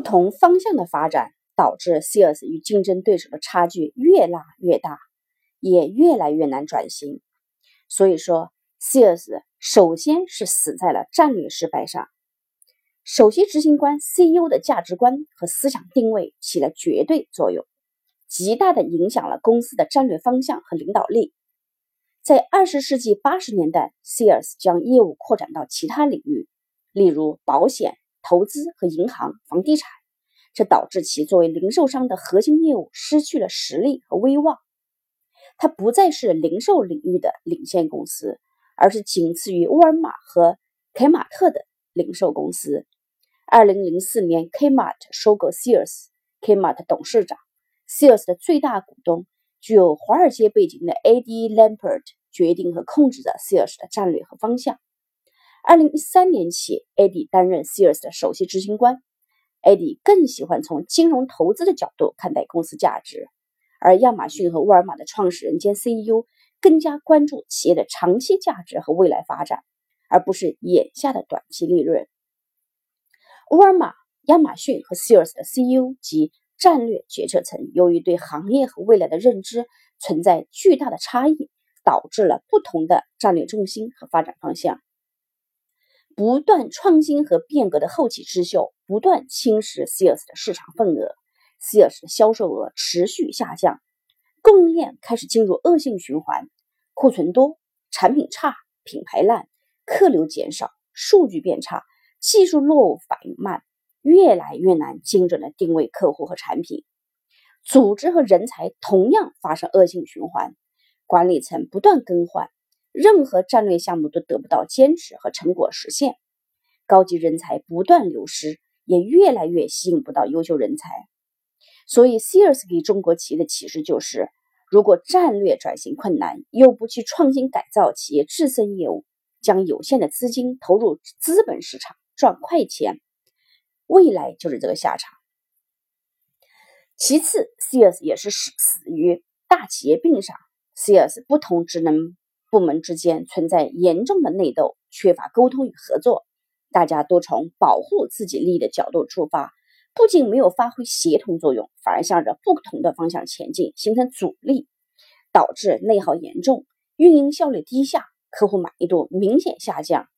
不同方向的发展导致 Sears 与竞争对手的差距越拉越大，也越来越难转型。所以说，Sears 首先是死在了战略失败上。首席执行官 CEO 的价值观和思想定位起了绝对作用，极大的影响了公司的战略方向和领导力。在二十世纪八十年代，Sears 将业务扩展到其他领域，例如保险。投资和银行、房地产，这导致其作为零售商的核心业务失去了实力和威望。它不再是零售领域的领先公司，而是仅次于沃尔玛和凯马特的零售公司。二零零四年，Kmart 收购 Sears，Kmart 董事长、Sears 的最大股东、具有华尔街背景的 Ed Lampert 决定和控制着 Sears 的战略和方向。二零一三年起，Adi 担任 Sears 的首席执行官。Adi 更喜欢从金融投资的角度看待公司价值，而亚马逊和沃尔玛的创始人兼 CEO 更加关注企业的长期价值和未来发展，而不是眼下的短期利润。沃尔玛、亚马逊和 Sears 的 CEO 及战略决策层由于对行业和未来的认知存在巨大的差异，导致了不同的战略重心和发展方向。不断创新和变革的后起之秀不断侵蚀 Sears 的市场份额，Sears 的销售额持续下降，供应链开始进入恶性循环，库存多，产品差，品牌烂，客流减少，数据变差，技术落伍，反应慢，越来越难精准的定位客户和产品，组织和人才同样发生恶性循环，管理层不断更换。任何战略项目都得不到坚持和成果实现，高级人才不断流失，也越来越吸引不到优秀人才。所以，Sears 给中国企业的启示就是：如果战略转型困难，又不去创新改造企业自身业务，将有限的资金投入资本市场赚快钱，未来就是这个下场。其次，Sears 也是死死于大企业病上。Sears 不同职能。部门之间存在严重的内斗，缺乏沟通与合作，大家都从保护自己利益的角度出发，不仅没有发挥协同作用，反而向着不同的方向前进，形成阻力，导致内耗严重，运营效率低下，客户满意度明显下降。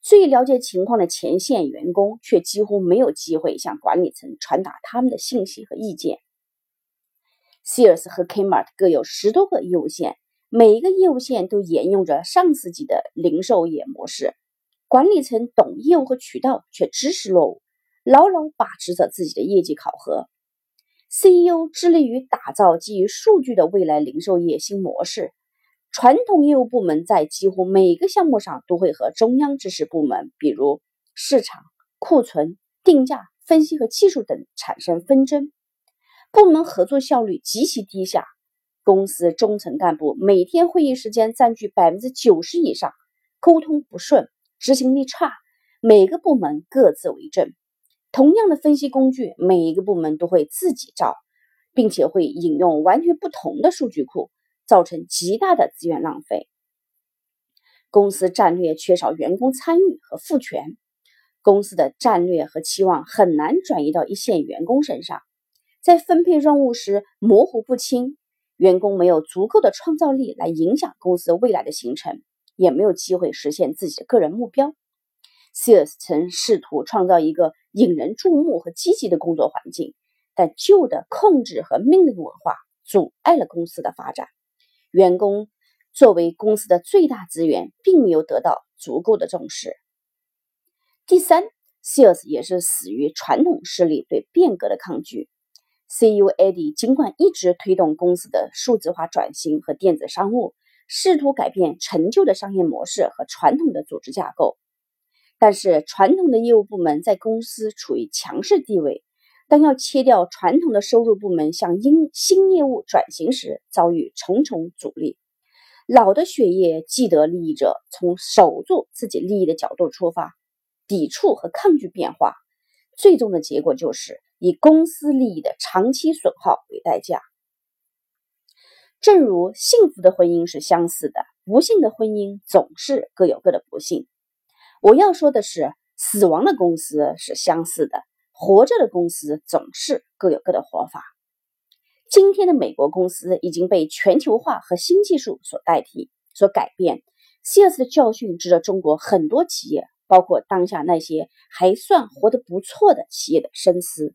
最了解情况的前线员工却几乎没有机会向管理层传达他们的信息和意见。Sears 和 Kmart 各有十多个业务线。每一个业务线都沿用着上世纪的零售业模式，管理层懂业务和渠道，却知识落伍，牢牢把持着自己的业绩考核。CEO 致力于打造基于数据的未来零售业新模式。传统业务部门在几乎每个项目上都会和中央支持部门，比如市场、库存、定价、分析和技术等产生纷争，部门合作效率极其低下。公司中层干部每天会议时间占据百分之九十以上，沟通不顺，执行力差，每个部门各自为政。同样的分析工具，每一个部门都会自己造，并且会引用完全不同的数据库，造成极大的资源浪费。公司战略缺少员工参与和赋权，公司的战略和期望很难转移到一线员工身上，在分配任务时模糊不清。员工没有足够的创造力来影响公司未来的形成，也没有机会实现自己的个人目标。Sears 曾试图创造一个引人注目和积极的工作环境，但旧的控制和命令文化阻碍了公司的发展。员工作为公司的最大资源，并没有得到足够的重视。第三，Sears 也是死于传统势力对变革的抗拒。CEO Eddie 尽管一直推动公司的数字化转型和电子商务，试图改变陈旧的商业模式和传统的组织架构，但是传统的业务部门在公司处于强势地位。当要切掉传统的收入部门向因新业务转型时，遭遇重重阻力。老的血液既得利益者从守住自己利益的角度出发，抵触和抗拒变化，最终的结果就是。以公司利益的长期损耗为代价。正如幸福的婚姻是相似的，不幸的婚姻总是各有各的不幸。我要说的是，死亡的公司是相似的，活着的公司总是各有各的活法。今天的美国公司已经被全球化和新技术所代替、所改变。CS 的教训值得中国很多企业，包括当下那些还算活得不错的企业的深思。